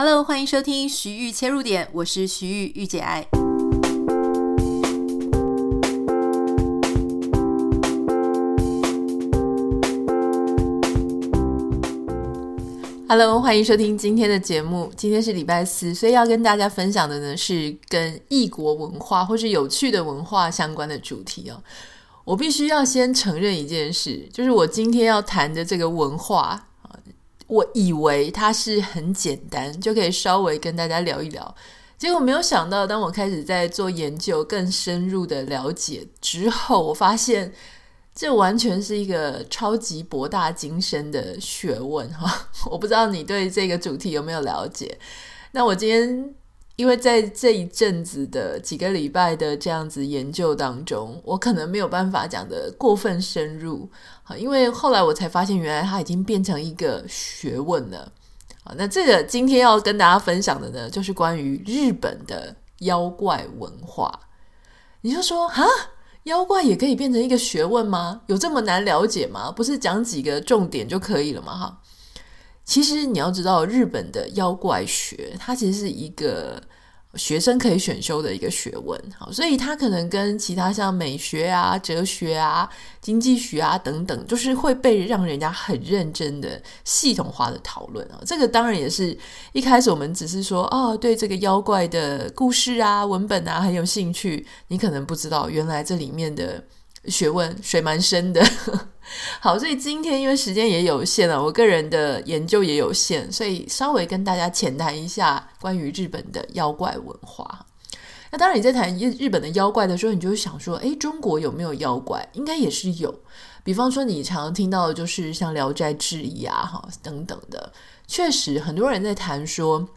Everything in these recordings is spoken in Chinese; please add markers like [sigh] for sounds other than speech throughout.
Hello，欢迎收听徐玉切入点，我是徐玉御姐爱。Hello，欢迎收听今天的节目。今天是礼拜四，所以要跟大家分享的呢是跟异国文化或是有趣的文化相关的主题哦。我必须要先承认一件事，就是我今天要谈的这个文化。我以为它是很简单，就可以稍微跟大家聊一聊。结果没有想到，当我开始在做研究、更深入的了解之后，我发现这完全是一个超级博大精深的学问哈！[laughs] 我不知道你对这个主题有没有了解？那我今天。因为在这一阵子的几个礼拜的这样子研究当中，我可能没有办法讲得过分深入，因为后来我才发现，原来它已经变成一个学问了。好，那这个今天要跟大家分享的呢，就是关于日本的妖怪文化。你就说啊，妖怪也可以变成一个学问吗？有这么难了解吗？不是讲几个重点就可以了吗？哈。其实你要知道，日本的妖怪学，它其实是一个学生可以选修的一个学问，好，所以它可能跟其他像美学啊、哲学啊、经济学啊等等，就是会被让人家很认真的系统化的讨论啊。这个当然也是一开始我们只是说，哦，对这个妖怪的故事啊、文本啊很有兴趣，你可能不知道原来这里面的。学问水蛮深的，[laughs] 好，所以今天因为时间也有限了，我个人的研究也有限，所以稍微跟大家浅谈一下关于日本的妖怪文化。那当然，你在谈日本的妖怪的时候，你就想说，诶，中国有没有妖怪？应该也是有。比方说，你常常听到的就是像《聊斋志异》啊，哈等等的，确实很多人在谈说，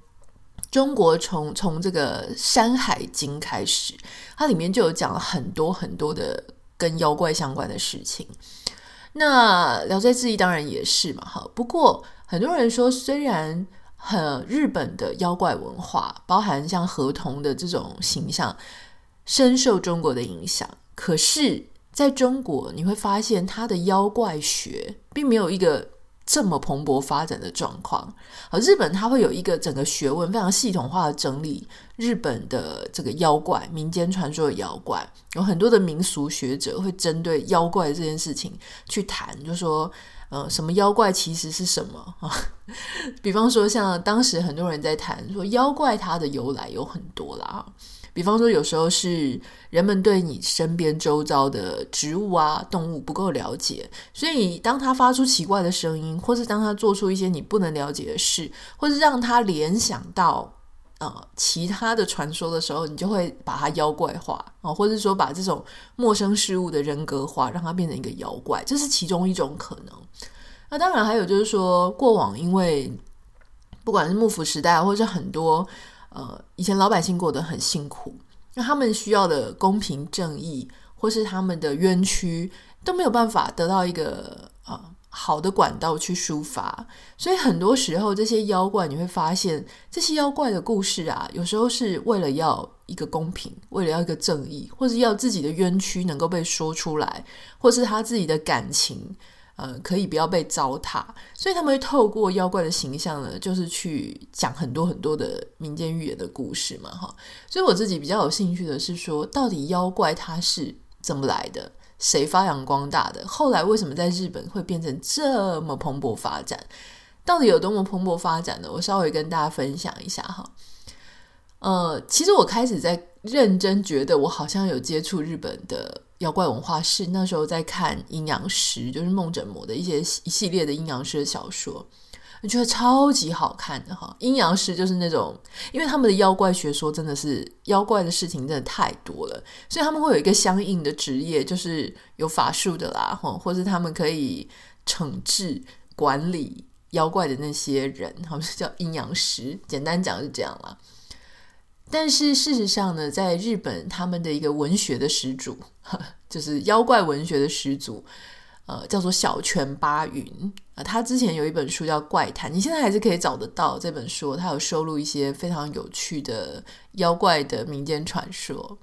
中国从从这个《山海经》开始，它里面就有讲了很多很多的。跟妖怪相关的事情，那《聊斋志异》当然也是嘛，哈。不过很多人说，虽然很日本的妖怪文化，包含像河童的这种形象，深受中国的影响，可是在中国你会发现，它的妖怪学并没有一个。这么蓬勃发展的状况，而日本它会有一个整个学问非常系统化的整理日本的这个妖怪、民间传说的妖怪，有很多的民俗学者会针对妖怪这件事情去谈，就说呃，什么妖怪其实是什么啊？[laughs] 比方说，像当时很多人在谈说妖怪它的由来有很多啦。比方说，有时候是人们对你身边周遭的植物啊、动物不够了解，所以当他发出奇怪的声音，或是当他做出一些你不能了解的事，或是让他联想到呃其他的传说的时候，你就会把它妖怪化啊、或者说把这种陌生事物的人格化，让它变成一个妖怪，这是其中一种可能。那当然还有就是说，过往因为不管是幕府时代，或者是很多。呃，以前老百姓过得很辛苦，那他们需要的公平正义，或是他们的冤屈，都没有办法得到一个呃好的管道去抒发，所以很多时候这些妖怪，你会发现这些妖怪的故事啊，有时候是为了要一个公平，为了要一个正义，或是要自己的冤屈能够被说出来，或是他自己的感情。呃，可以不要被糟蹋，所以他们会透过妖怪的形象呢，就是去讲很多很多的民间寓言的故事嘛，哈。所以我自己比较有兴趣的是说，到底妖怪它是怎么来的？谁发扬光大的？后来为什么在日本会变成这么蓬勃发展？到底有多么蓬勃发展呢？我稍微跟大家分享一下哈。呃，其实我开始在认真觉得，我好像有接触日本的。妖怪文化是那时候在看阴阳师，就是梦枕魔的一些一系列的阴阳师的小说，我觉得超级好看的哈。阴阳师就是那种，因为他们的妖怪学说真的是妖怪的事情真的太多了，所以他们会有一个相应的职业，就是有法术的啦，哈，或是他们可以惩治管理妖怪的那些人，他们是叫阴阳师。简单讲是这样啦。但是事实上呢，在日本，他们的一个文学的始祖，[laughs] 就是妖怪文学的始祖，呃，叫做小泉八云啊、他之前有一本书叫《怪谈》，你现在还是可以找得到这本书。他有收录一些非常有趣的妖怪的民间传说。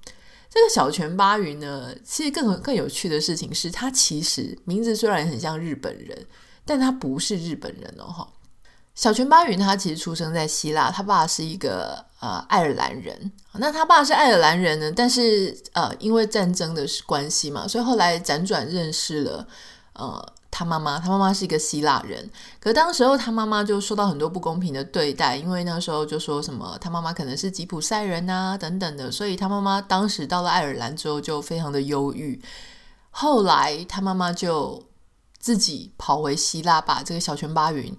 这个小泉八云呢，其实更更有趣的事情是，他其实名字虽然很像日本人，但他不是日本人哦，哈。小泉八云他其实出生在希腊，他爸是一个呃爱尔兰人。那他爸是爱尔兰人呢，但是呃因为战争的关系嘛，所以后来辗转认识了呃他妈妈。他妈妈是一个希腊人，可当时候他妈妈就受到很多不公平的对待，因为那时候就说什么他妈妈可能是吉普赛人啊等等的，所以他妈妈当时到了爱尔兰之后就非常的忧郁。后来他妈妈就自己跑回希腊，把这个小泉八云。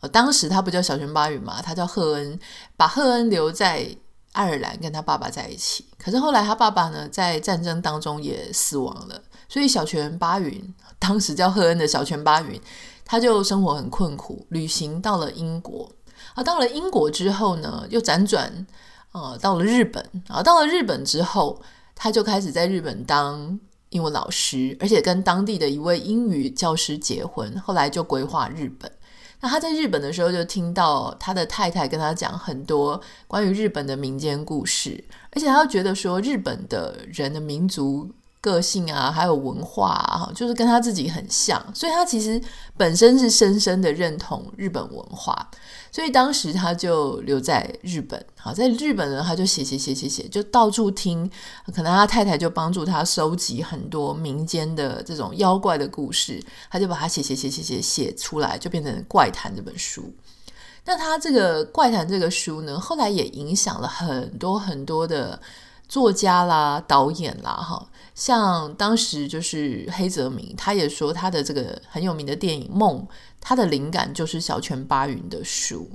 呃，当时他不叫小泉八云嘛，他叫赫恩，把赫恩留在爱尔兰跟他爸爸在一起。可是后来他爸爸呢，在战争当中也死亡了，所以小泉八云，当时叫赫恩的小泉八云，他就生活很困苦，旅行到了英国。啊，到了英国之后呢，又辗转呃到了日本。啊，到了日本之后，他就开始在日本当英文老师，而且跟当地的一位英语教师结婚，后来就规划日本。那他在日本的时候，就听到他的太太跟他讲很多关于日本的民间故事，而且他又觉得说日本的人的民族个性啊，还有文化啊，就是跟他自己很像，所以他其实本身是深深的认同日本文化。所以当时他就留在日本，好，在日本呢，他就写写写写写，就到处听。可能他太太就帮助他收集很多民间的这种妖怪的故事，他就把它写写写写写写出来，就变成《怪谈》这本书。那他这个《怪谈》这个书呢，后来也影响了很多很多的作家啦、导演啦，哈，像当时就是黑泽明，他也说他的这个很有名的电影《梦》。他的灵感就是小泉八云的书。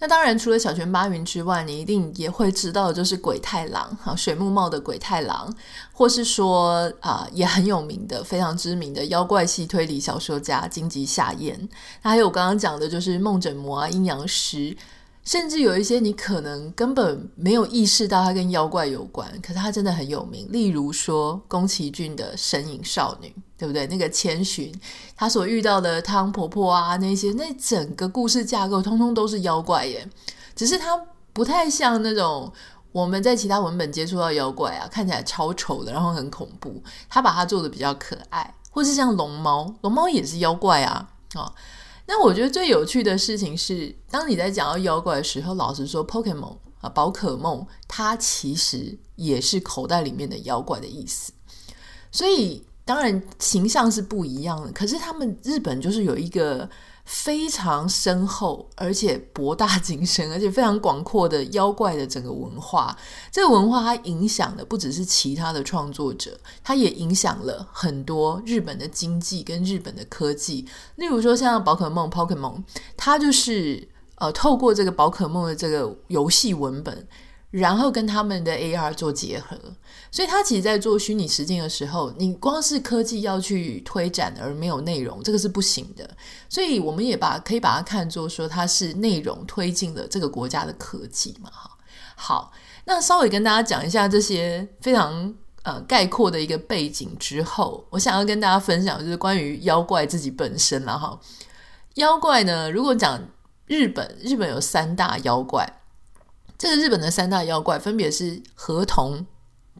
那当然，除了小泉八云之外，你一定也会知道，就是鬼太郎哈，水木茂的鬼太郎，或是说啊，也很有名的、非常知名的妖怪系推理小说家金吉夏彦。那还有我刚刚讲的，就是梦枕魔啊、阴阳师。甚至有一些你可能根本没有意识到它跟妖怪有关，可是它真的很有名。例如说宫崎骏的《神隐少女》，对不对？那个千寻，她所遇到的汤婆婆啊，那些那整个故事架构，通通都是妖怪耶。只是它不太像那种我们在其他文本接触到妖怪啊，看起来超丑的，然后很恐怖。他把它做的比较可爱，或是像龙猫，龙猫也是妖怪啊，哦那我觉得最有趣的事情是，当你在讲到妖怪的时候，老实说，Pokemon 啊，宝可梦，它其实也是口袋里面的妖怪的意思。所以当然形象是不一样的，可是他们日本就是有一个。非常深厚，而且博大 [laughs] 精深，而且非常广阔的妖怪的整个文化。这个文化它影响的不只是其他的创作者，它也影响了很多日本的经济跟日本的科技。例如说，像宝可梦 （Pokemon），它就是呃，透过这个宝可梦的这个游戏文本。然后跟他们的 AR 做结合，所以他其实在做虚拟实境的时候，你光是科技要去推展而没有内容，这个是不行的。所以我们也把可以把它看作说，它是内容推进了这个国家的科技嘛，哈。好，那稍微跟大家讲一下这些非常呃概括的一个背景之后，我想要跟大家分享就是关于妖怪自己本身了哈。妖怪呢，如果讲日本，日本有三大妖怪。这个日本的三大妖怪分别是河童、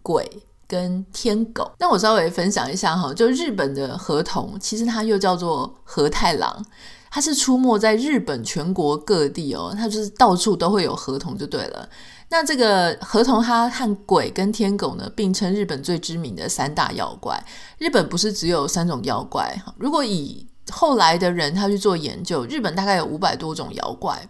鬼跟天狗。那我稍微分享一下哈，就日本的河童，其实它又叫做河太郎，它是出没在日本全国各地哦，它就是到处都会有河童就对了。那这个河童，它和鬼跟天狗呢，并称日本最知名的三大妖怪。日本不是只有三种妖怪哈，如果以后来的人他去做研究，日本大概有五百多种妖怪。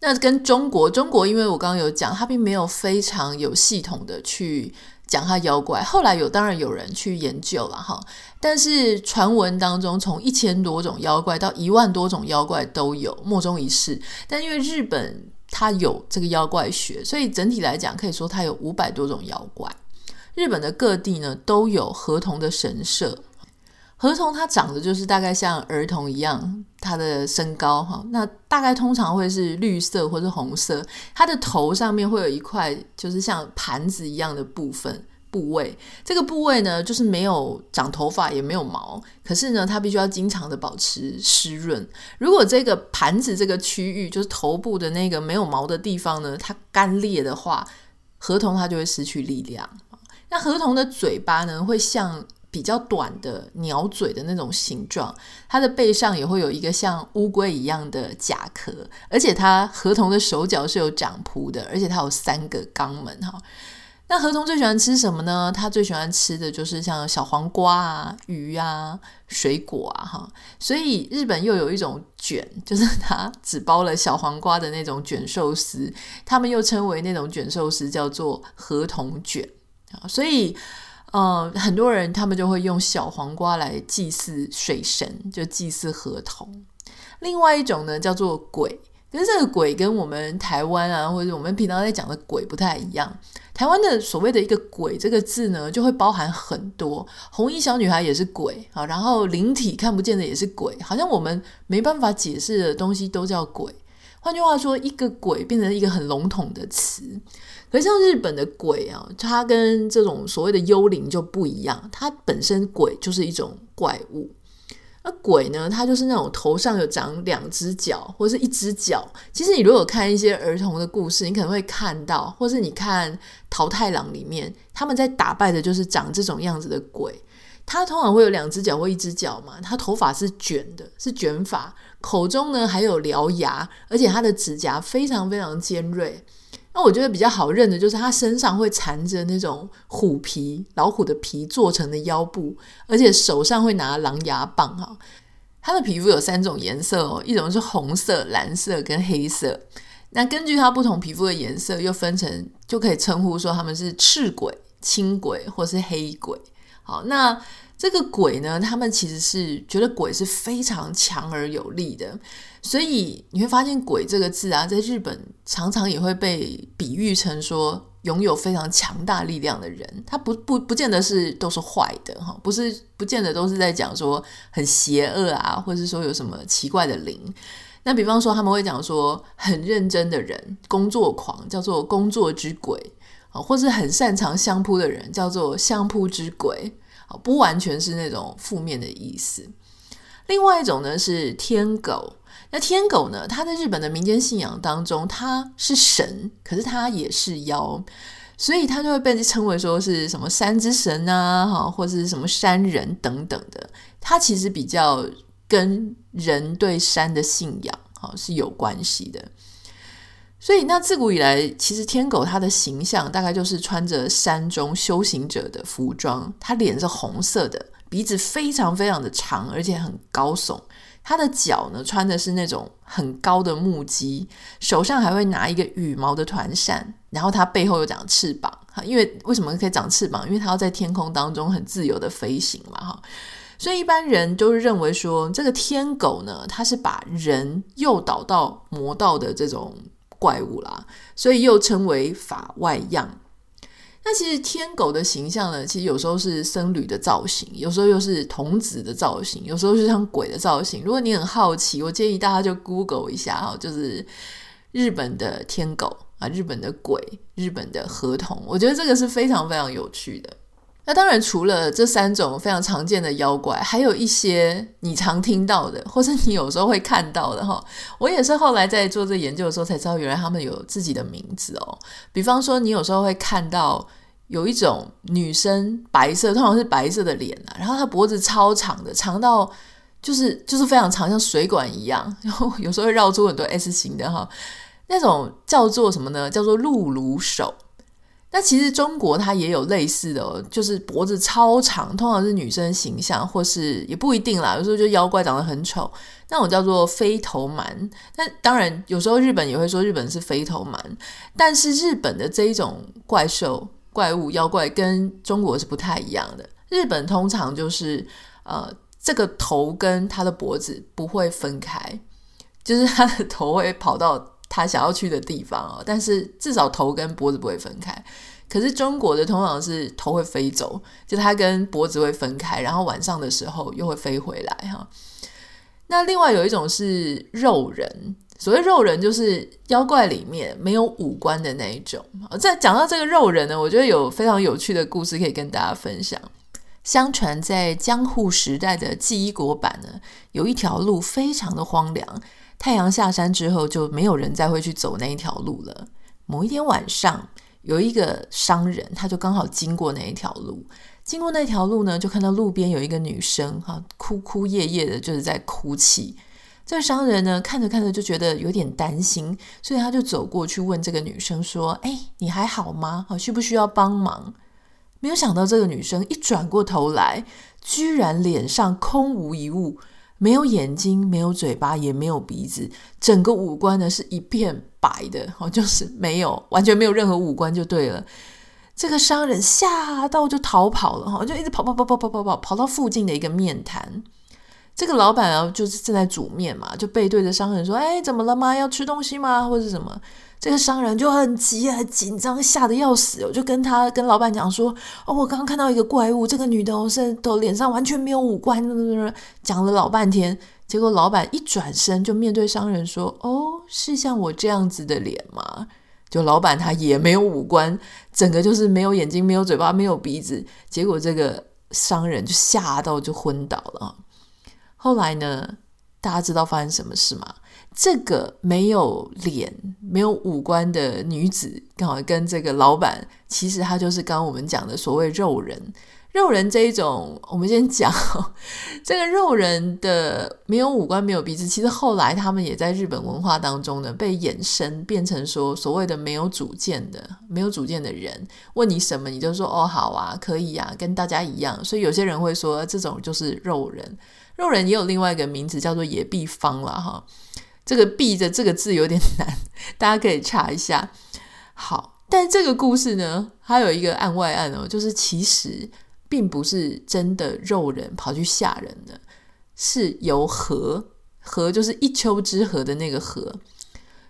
那跟中国，中国因为我刚刚有讲，它并没有非常有系统的去讲它妖怪。后来有当然有人去研究了哈，但是传闻当中，从一千多种妖怪到一万多种妖怪都有，莫衷一是。但因为日本它有这个妖怪学，所以整体来讲可以说它有五百多种妖怪。日本的各地呢都有河童的神社。河童它长得就是大概像儿童一样，它的身高哈，那大概通常会是绿色或是红色。它的头上面会有一块就是像盘子一样的部分部位，这个部位呢就是没有长头发也没有毛，可是呢它必须要经常的保持湿润。如果这个盘子这个区域就是头部的那个没有毛的地方呢，它干裂的话，河童它就会失去力量。那河童的嘴巴呢会像比较短的鸟嘴的那种形状，它的背上也会有一个像乌龟一样的甲壳，而且它河童的手脚是有掌蹼的，而且它有三个肛门哈。那河童最喜欢吃什么呢？它最喜欢吃的就是像小黄瓜啊、鱼啊、水果啊哈。所以日本又有一种卷，就是它只包了小黄瓜的那种卷寿司，他们又称为那种卷寿司叫做河童卷啊。所以。呃，很多人他们就会用小黄瓜来祭祀水神，就祭祀河童。另外一种呢，叫做鬼，可是这个鬼跟我们台湾啊，或者我们平常在讲的鬼不太一样。台湾的所谓的一个鬼这个字呢，就会包含很多，红衣小女孩也是鬼啊，然后灵体看不见的也是鬼，好像我们没办法解释的东西都叫鬼。换句话说，一个鬼变成一个很笼统的词。可像日本的鬼啊，它跟这种所谓的幽灵就不一样。它本身鬼就是一种怪物。那鬼呢，它就是那种头上有长两只脚或者是一只脚。其实你如果看一些儿童的故事，你可能会看到，或是你看桃太郎里面，他们在打败的就是长这种样子的鬼。它通常会有两只脚或一只脚嘛，它头发是卷的，是卷发，口中呢还有獠牙，而且它的指甲非常非常尖锐。那我觉得比较好认的就是它身上会缠着那种虎皮、老虎的皮做成的腰部，而且手上会拿狼牙棒哈。它的皮肤有三种颜色哦，一种是红色、蓝色跟黑色。那根据它不同皮肤的颜色，又分成就可以称呼说他们是赤鬼、青鬼或是黑鬼。好，那。这个鬼呢，他们其实是觉得鬼是非常强而有力的，所以你会发现“鬼”这个字啊，在日本常常也会被比喻成说拥有非常强大力量的人。他不不不见得是都是坏的哈，不是不见得都是在讲说很邪恶啊，或者是说有什么奇怪的灵。那比方说他们会讲说很认真的人，工作狂叫做工作之鬼啊，或是很擅长相扑的人叫做相扑之鬼。不完全是那种负面的意思。另外一种呢是天狗，那天狗呢，它在日本的民间信仰当中，它是神，可是它也是妖，所以它就会被称为说是什么山之神啊，哈，或是什么山人等等的。它其实比较跟人对山的信仰，哈，是有关系的。所以，那自古以来，其实天狗它的形象大概就是穿着山中修行者的服装，它脸是红色的，鼻子非常非常的长，而且很高耸。它的脚呢，穿的是那种很高的木屐，手上还会拿一个羽毛的团扇，然后它背后有长翅膀。哈因为为什么可以长翅膀？因为它要在天空当中很自由的飞行嘛，哈。所以一般人都认为说，这个天狗呢，它是把人诱导到魔道的这种。怪物啦，所以又称为法外样。那其实天狗的形象呢，其实有时候是僧侣的造型，有时候又是童子的造型，有时候是像鬼的造型。如果你很好奇，我建议大家就 Google 一下哈，就是日本的天狗啊，日本的鬼，日本的河童，我觉得这个是非常非常有趣的。那当然，除了这三种非常常见的妖怪，还有一些你常听到的，或者你有时候会看到的哈。我也是后来在做这研究的时候才知道，原来他们有自己的名字哦。比方说，你有时候会看到有一种女生，白色，通常是白色的脸啊，然后她脖子超长的，长到就是就是非常长，像水管一样，然后有时候会绕出很多 S 型的哈。那种叫做什么呢？叫做辘轤首。那其实中国它也有类似的，就是脖子超长，通常是女生形象，或是也不一定啦。有时候就妖怪长得很丑，那种叫做飞头蛮。那当然有时候日本也会说日本是飞头蛮，但是日本的这一种怪兽、怪物、妖怪跟中国是不太一样的。日本通常就是呃，这个头跟它的脖子不会分开，就是它的头会跑到。他想要去的地方哦，但是至少头跟脖子不会分开。可是中国的通常是头会飞走，就它跟脖子会分开，然后晚上的时候又会飞回来哈。那另外有一种是肉人，所谓肉人就是妖怪里面没有五官的那一种。在讲到这个肉人呢，我觉得有非常有趣的故事可以跟大家分享。相传在江户时代的纪伊国版呢，有一条路非常的荒凉。太阳下山之后，就没有人再会去走那一条路了。某一天晚上，有一个商人，他就刚好经过那一条路，经过那条路呢，就看到路边有一个女生哈，哭哭咽咽的，就是在哭泣。这个商人呢，看着看着就觉得有点担心，所以他就走过去问这个女生说：“哎，你还好吗？啊，需不需要帮忙？”没有想到这个女生一转过头来，居然脸上空无一物。没有眼睛，没有嘴巴，也没有鼻子，整个五官呢是一片白的，哦，就是没有，完全没有任何五官就对了。这个商人吓到就逃跑了，哈，就一直跑跑跑跑跑跑跑，跑到附近的一个面摊。这个老板啊，就是正在煮面嘛，就背对着商人说：“哎，怎么了吗？要吃东西吗？或者什么？”这个商人就很急很紧张，吓得要死。我就跟他跟老板讲说：“哦，我刚刚看到一个怪物，这个女的哦，是都脸上完全没有五官。[laughs] ”讲了老半天，结果老板一转身就面对商人说：“哦，是像我这样子的脸吗？”就老板他也没有五官，整个就是没有眼睛、没有嘴巴、没有鼻子。结果这个商人就吓到就昏倒了。后来呢，大家知道发生什么事吗？这个没有脸、没有五官的女子，刚好跟这个老板，其实她就是刚刚我们讲的所谓肉人。肉人这一种，我们先讲 [laughs] 这个肉人的没有五官、没有鼻子，其实后来他们也在日本文化当中呢，被衍生变成说所谓的没有主见的、没有主见的人。问你什么，你就说哦，好啊，可以啊，跟大家一样。所以有些人会说这种就是肉人。肉人也有另外一个名字叫做野碧方了哈。这个“避”的这个字有点难，[laughs] 大家可以查一下。好，但这个故事呢，还有一个案外案哦，就是其实并不是真的肉人跑去吓人的，是由河河就是一丘之貉的那个河，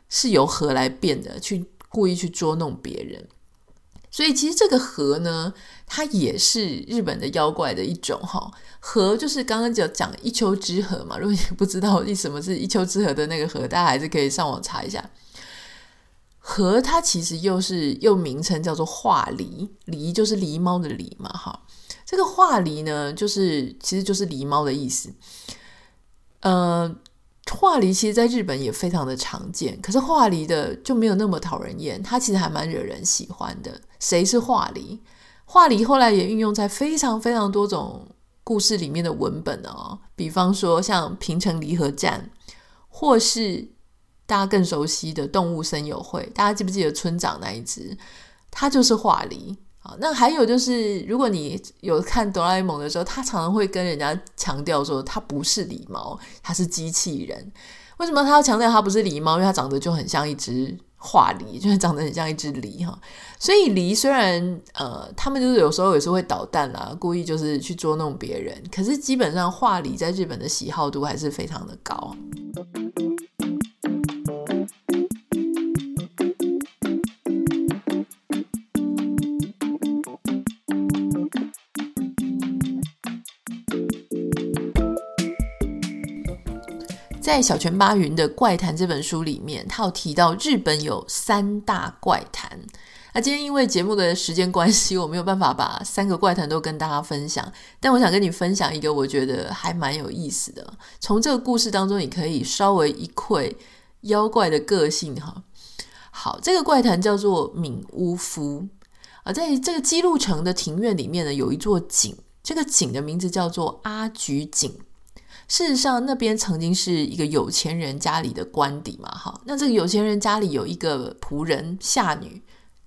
是由河来变的，去故意去捉弄别人。所以其实这个河呢，它也是日本的妖怪的一种哈。河就是刚刚就讲一丘之貉嘛，如果你不知道为什么是一丘之貉的那个河，大家还是可以上网查一下。河它其实又是又名称叫做化狸，狸就是狸猫的狸嘛，哈。这个化狸呢，就是其实就是狸猫的意思。呃，化狸其实在日本也非常的常见，可是化狸的就没有那么讨人厌，它其实还蛮惹人喜欢的。谁是化狸？画狸后来也运用在非常非常多种。故事里面的文本哦，比方说像平城离合战，或是大家更熟悉的动物森友会，大家记不记得村长那一只？他就是画狸。啊，那还有就是，如果你有看哆啦 A 梦的时候，他常常会跟人家强调说，他不是狸猫，他是机器人。为什么他要强调他不是狸猫？因为他长得就很像一只。画梨就是长得很像一只梨哈，所以梨虽然呃，他们就是有时候也是会捣蛋啦，故意就是去捉弄别人，可是基本上画梨在日本的喜好度还是非常的高。在小泉八云的《怪谈》这本书里面，他有提到日本有三大怪谈。那今天因为节目的时间关系，我没有办法把三个怪谈都跟大家分享。但我想跟你分享一个，我觉得还蛮有意思的。从这个故事当中，你可以稍微一窥妖怪的个性哈。好，这个怪谈叫做敏屋夫啊，在这个姬路城的庭院里面呢，有一座井，这个井的名字叫做阿菊井。事实上，那边曾经是一个有钱人家里的官邸嘛，哈。那这个有钱人家里有一个仆人下女，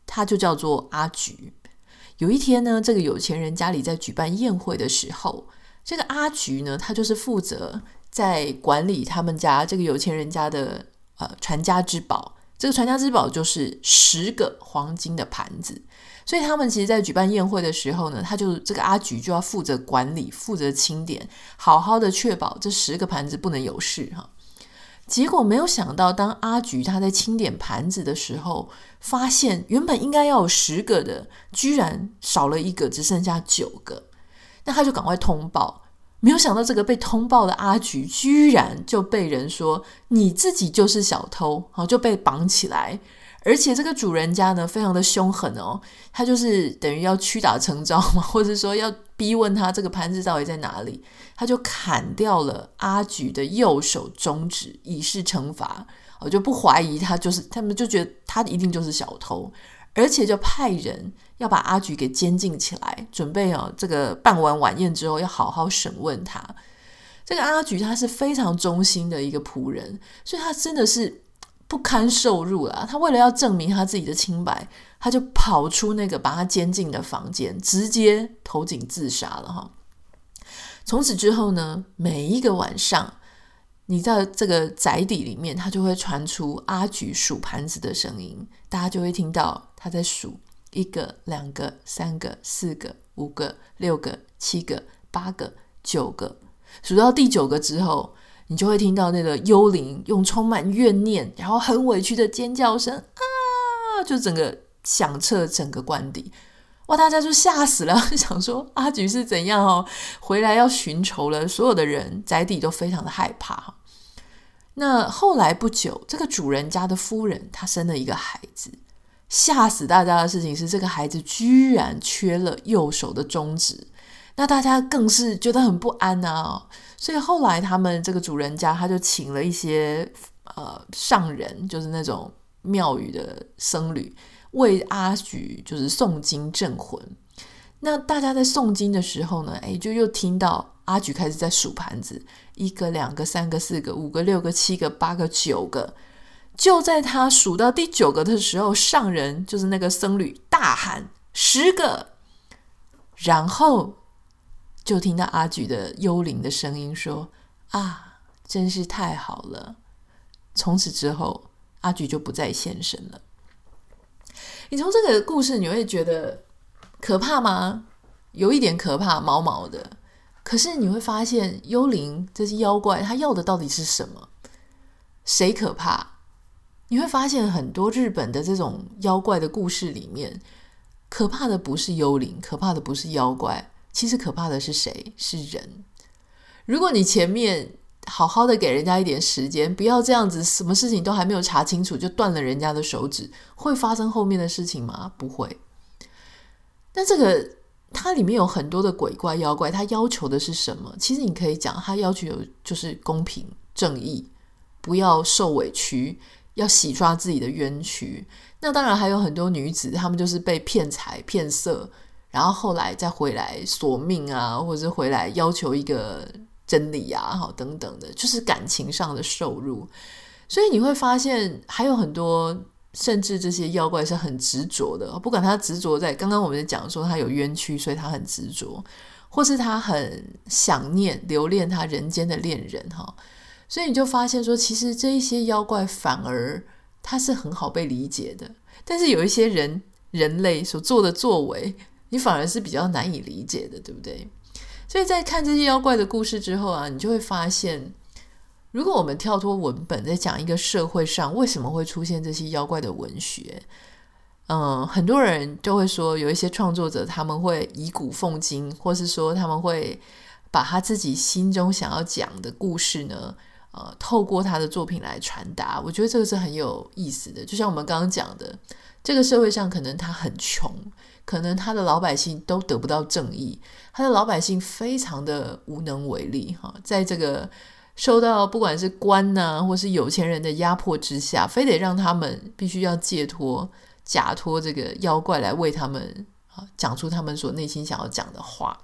她就叫做阿菊。有一天呢，这个有钱人家里在举办宴会的时候，这个阿菊呢，她就是负责在管理他们家这个有钱人家的呃传家之宝。这个传家之宝就是十个黄金的盘子。所以他们其实，在举办宴会的时候呢，他就这个阿菊就要负责管理、负责清点，好好的确保这十个盘子不能有事哈。结果没有想到，当阿菊他在清点盘子的时候，发现原本应该要有十个的，居然少了一个，只剩下九个。那他就赶快通报，没有想到这个被通报的阿菊，居然就被人说你自己就是小偷，好就被绑起来。而且这个主人家呢，非常的凶狠哦，他就是等于要屈打成招嘛，[laughs] 或者说要逼问他这个盘子到底在哪里，他就砍掉了阿菊的右手中指以示惩罚。我就不怀疑他就是，他们就觉得他一定就是小偷，而且就派人要把阿菊给监禁起来，准备哦，这个办完晚宴之后要好好审问他。这个阿菊他是非常忠心的一个仆人，所以他真的是不堪受辱了。他为了要证明他自己的清白，他就跑出那个把他监禁的房间，直接投井自杀了哈。从此之后呢，每一个晚上，你在这个宅邸里面，他就会传出阿菊数盘子的声音，大家就会听到他在数一个、两个、三个、四个、五个、六个、七个、八个、九个，数到第九个之后，你就会听到那个幽灵用充满怨念，然后很委屈的尖叫声啊，就整个响彻整个官邸。哇！大家就吓死了，[laughs] 想说阿菊是怎样哦？回来要寻仇了。所有的人宅邸都非常的害怕。那后来不久，这个主人家的夫人她生了一个孩子，吓死大家的事情是，这个孩子居然缺了右手的中指。那大家更是觉得很不安啊。所以后来他们这个主人家他就请了一些呃上人，就是那种庙宇的僧侣。为阿菊就是诵经镇魂，那大家在诵经的时候呢，哎，就又听到阿菊开始在数盘子，一个、两个、三个、四个、五个、六个、七个、八个、九个。就在他数到第九个的时候，上人就是那个僧侣大喊十个，然后就听到阿菊的幽灵的声音说：“啊，真是太好了！”从此之后，阿菊就不再现身了。你从这个故事，你会觉得可怕吗？有一点可怕，毛毛的。可是你会发现，幽灵这些妖怪，他要的到底是什么？谁可怕？你会发现很多日本的这种妖怪的故事里面，可怕的不是幽灵，可怕的不是妖怪，其实可怕的是谁？是人。如果你前面，好好的给人家一点时间，不要这样子，什么事情都还没有查清楚就断了人家的手指，会发生后面的事情吗？不会。但这个它里面有很多的鬼怪妖怪，它要求的是什么？其实你可以讲，它要求有就是公平正义，不要受委屈，要洗刷自己的冤屈。那当然还有很多女子，她们就是被骗财骗色，然后后来再回来索命啊，或者是回来要求一个。真理啊，好等等的，就是感情上的受辱，所以你会发现还有很多，甚至这些妖怪是很执着的。不管他执着在刚刚我们讲说他有冤屈，所以他很执着，或是他很想念、留恋他人间的恋人哈。所以你就发现说，其实这一些妖怪反而他是很好被理解的，但是有一些人人类所做的作为，你反而是比较难以理解的，对不对？所以在看这些妖怪的故事之后啊，你就会发现，如果我们跳脱文本，在讲一个社会上为什么会出现这些妖怪的文学，嗯，很多人就会说，有一些创作者他们会以古讽今，或是说他们会把他自己心中想要讲的故事呢，呃，透过他的作品来传达。我觉得这个是很有意思的。就像我们刚刚讲的，这个社会上可能他很穷。可能他的老百姓都得不到正义，他的老百姓非常的无能为力哈，在这个受到不管是官呐，或是有钱人的压迫之下，非得让他们必须要借托假托这个妖怪来为他们啊讲出他们所内心想要讲的话。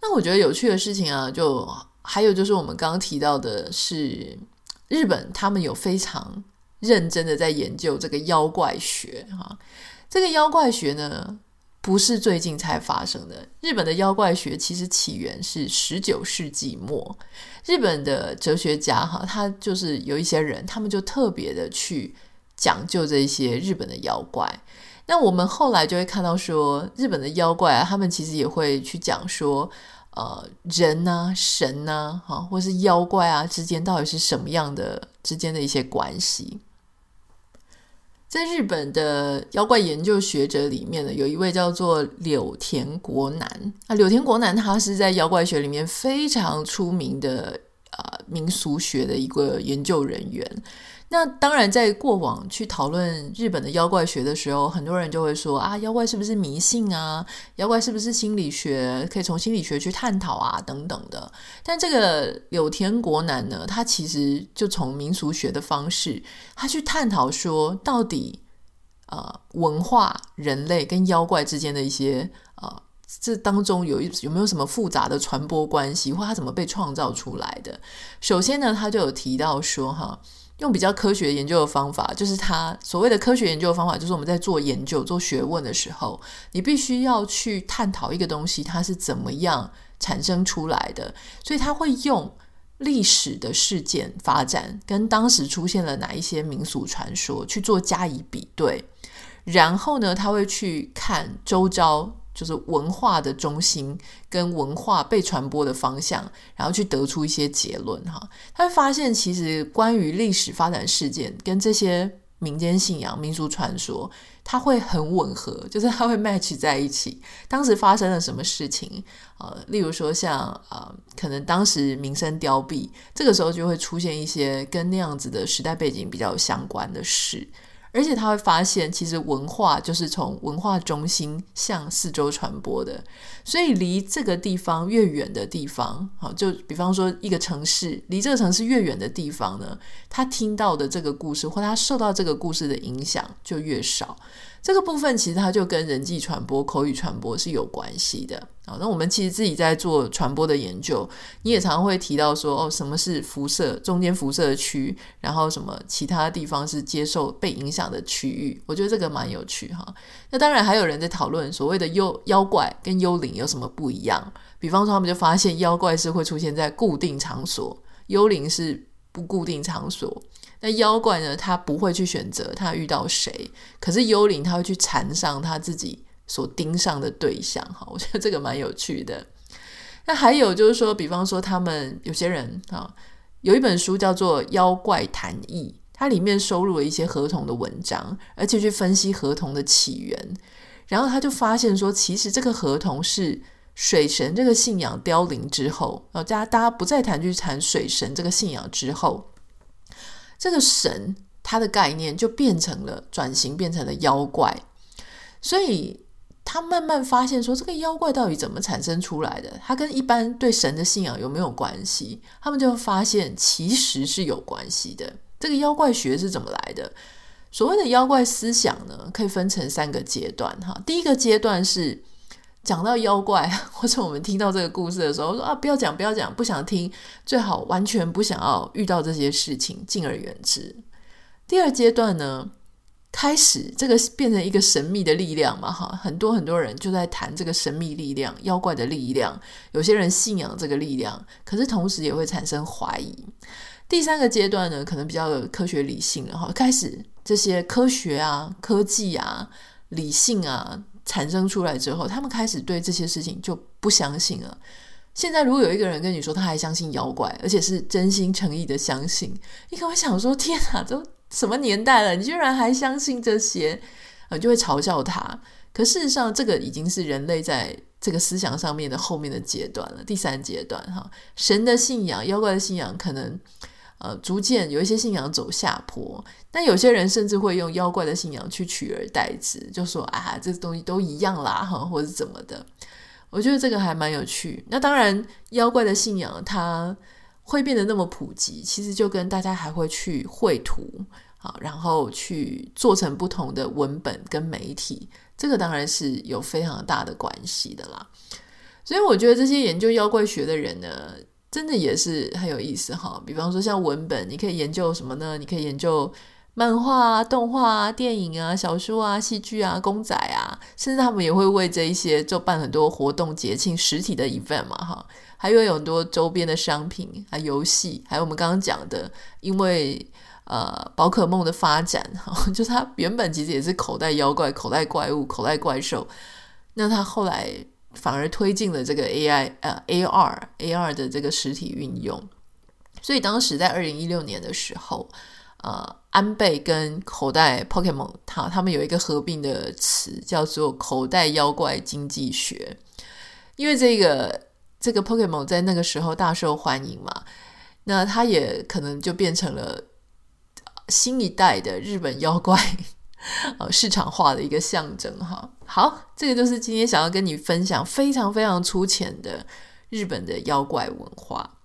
那我觉得有趣的事情啊，就还有就是我们刚刚提到的是日本，他们有非常认真的在研究这个妖怪学哈。这个妖怪学呢，不是最近才发生的。日本的妖怪学其实起源是十九世纪末，日本的哲学家哈，他就是有一些人，他们就特别的去讲究这些日本的妖怪。那我们后来就会看到说，日本的妖怪啊，他们其实也会去讲说，呃，人呐、神呐，哈，或是妖怪啊之间到底是什么样的之间的一些关系。在日本的妖怪研究学者里面呢，有一位叫做柳田国男啊。柳田国男他是在妖怪学里面非常出名的啊、民俗学的一个研究人员。那当然，在过往去讨论日本的妖怪学的时候，很多人就会说啊，妖怪是不是迷信啊？妖怪是不是心理学？可以从心理学去探讨啊，等等的。但这个柳田国男呢，他其实就从民俗学的方式，他去探讨说，到底呃文化、人类跟妖怪之间的一些呃，这当中有一有没有什么复杂的传播关系，或它怎么被创造出来的？首先呢，他就有提到说哈。用比较科学研究的方法，就是他所谓的科学研究的方法，就是我们在做研究、做学问的时候，你必须要去探讨一个东西它是怎么样产生出来的。所以他会用历史的事件发展跟当时出现了哪一些民俗传说去做加以比对，然后呢，他会去看周遭。就是文化的中心跟文化被传播的方向，然后去得出一些结论哈。他会发现，其实关于历史发展事件跟这些民间信仰、民俗传说，它会很吻合，就是它会 match 在一起。当时发生了什么事情？呃，例如说像呃，可能当时民生凋敝，这个时候就会出现一些跟那样子的时代背景比较相关的事。而且他会发现，其实文化就是从文化中心向四周传播的，所以离这个地方越远的地方，好，就比方说一个城市，离这个城市越远的地方呢，他听到的这个故事或他受到这个故事的影响就越少。这个部分其实它就跟人际传播、口语传播是有关系的。好，那我们其实自己在做传播的研究，你也常常会提到说，哦，什么是辐射中间辐射区，然后什么其他地方是接受被影响的区域。我觉得这个蛮有趣哈。那当然还有人在讨论所谓的幽妖怪跟幽灵有什么不一样。比方说，他们就发现妖怪是会出现在固定场所，幽灵是不固定场所。那妖怪呢？他不会去选择他遇到谁，可是幽灵他会去缠上他自己所盯上的对象。哈，我觉得这个蛮有趣的。那还有就是说，比方说他们有些人啊，有一本书叫做《妖怪谈义》，它里面收录了一些合同的文章，而且去分析合同的起源。然后他就发现说，其实这个合同是水神这个信仰凋零之后，大家大家不再谈去谈水神这个信仰之后。这个神，他的概念就变成了转型，变成了妖怪。所以他慢慢发现说，这个妖怪到底怎么产生出来的？他跟一般对神的信仰有没有关系？他们就发现其实是有关系的。这个妖怪学是怎么来的？所谓的妖怪思想呢，可以分成三个阶段。哈，第一个阶段是。讲到妖怪，[laughs] 或者我们听到这个故事的时候，说啊，不要讲，不要讲，不想听，最好完全不想要遇到这些事情，敬而远之。第二阶段呢，开始这个变成一个神秘的力量嘛，哈，很多很多人就在谈这个神秘力量、妖怪的力量，有些人信仰这个力量，可是同时也会产生怀疑。第三个阶段呢，可能比较科学理性了哈，开始这些科学啊、科技啊、理性啊。产生出来之后，他们开始对这些事情就不相信了。现在，如果有一个人跟你说他还相信妖怪，而且是真心诚意的相信，你可能会想说：“天哪，都什么年代了，你居然还相信这些？”呃，就会嘲笑他。可事实上，这个已经是人类在这个思想上面的后面的阶段了，第三阶段哈，神的信仰、妖怪的信仰可能。呃，逐渐有一些信仰走下坡，但有些人甚至会用妖怪的信仰去取而代之，就说啊，这东西都一样啦，哈，或者怎么的。我觉得这个还蛮有趣。那当然，妖怪的信仰它会变得那么普及，其实就跟大家还会去绘图啊，然后去做成不同的文本跟媒体，这个当然是有非常大的关系的啦。所以我觉得这些研究妖怪学的人呢，真的也是很有意思哈，比方说像文本，你可以研究什么呢？你可以研究漫画啊、动画啊、电影啊、小说啊、戏剧啊、公仔啊，甚至他们也会为这一些就办很多活动、节庆、实体的 event 嘛哈，还有很多周边的商品啊、游戏，还有我们刚刚讲的，因为呃宝可梦的发展哈，[laughs] 就它原本其实也是口袋妖怪、口袋怪物、口袋怪兽，那它后来。反而推进了这个 AI 呃 AR AR 的这个实体运用，所以当时在二零一六年的时候，呃，安倍跟口袋 Pokemon 他他们有一个合并的词叫做口袋妖怪经济学，因为这个这个 Pokemon 在那个时候大受欢迎嘛，那它也可能就变成了新一代的日本妖怪。[laughs] 呃，市场化的一个象征哈。好，这个就是今天想要跟你分享非常非常粗浅的日本的妖怪文化。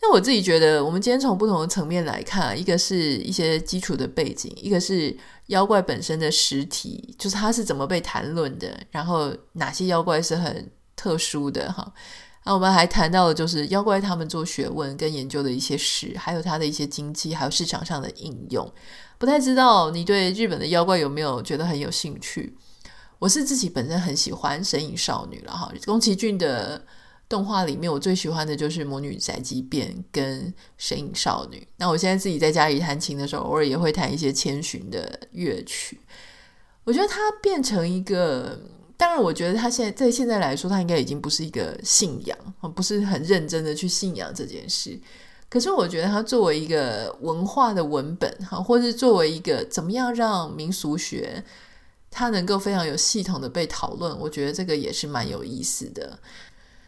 那我自己觉得，我们今天从不同的层面来看，一个是一些基础的背景，一个是妖怪本身的实体，就是它是怎么被谈论的，然后哪些妖怪是很特殊的哈。那我们还谈到了就是妖怪他们做学问跟研究的一些事，还有它的一些经济，还有市场上的应用。不太知道你对日本的妖怪有没有觉得很有兴趣？我是自己本身很喜欢神隐少女了哈，宫崎骏的。动画里面我最喜欢的就是《魔女宅急便》跟《神隐少女》。那我现在自己在家里弹琴的时候，偶尔也会弹一些千寻的乐曲。我觉得它变成一个，当然，我觉得它现在在现在来说，它应该已经不是一个信仰，不是很认真的去信仰这件事。可是我觉得它作为一个文化的文本，哈，或是作为一个怎么样让民俗学它能够非常有系统的被讨论，我觉得这个也是蛮有意思的。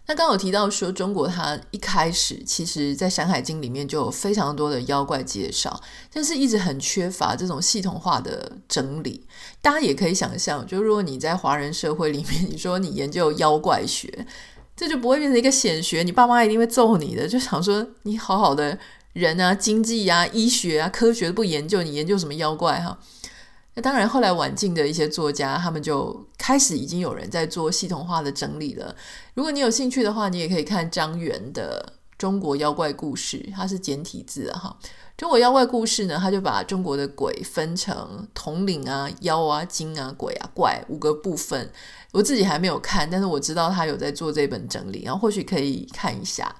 那刚刚有提到说，中国它一开始其实，在《山海经》里面就有非常多的妖怪介绍，但是一直很缺乏这种系统化的整理。大家也可以想象，就如果你在华人社会里面，你说你研究妖怪学，这就不会变成一个显学，你爸妈一定会揍你的。就想说，你好好的人啊，经济啊，医学啊，科学不研究，你研究什么妖怪哈？那当然，后来晚近的一些作家，他们就开始已经有人在做系统化的整理了。如果你有兴趣的话，你也可以看张元的《中国妖怪故事》，它是简体字哈。中国妖怪故事呢，他就把中国的鬼分成统领啊、妖啊、精啊、鬼啊、怪五个部分。我自己还没有看，但是我知道他有在做这本整理，然后或许可以看一下。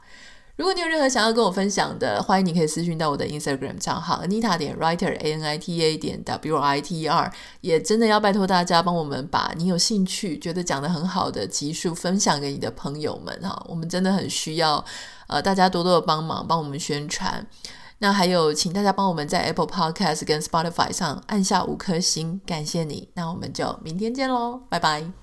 如果你有任何想要跟我分享的，欢迎你可以私讯到我的 Instagram 账号 Anita 点 Writer A N I T A 点 W I T E R。也真的要拜托大家帮我们把你有兴趣、觉得讲得很好的集数分享给你的朋友们哈，我们真的很需要呃大家多多的帮忙，帮我们宣传。那还有，请大家帮我们在 Apple Podcast 跟 Spotify 上按下五颗星，感谢你。那我们就明天见喽，拜拜。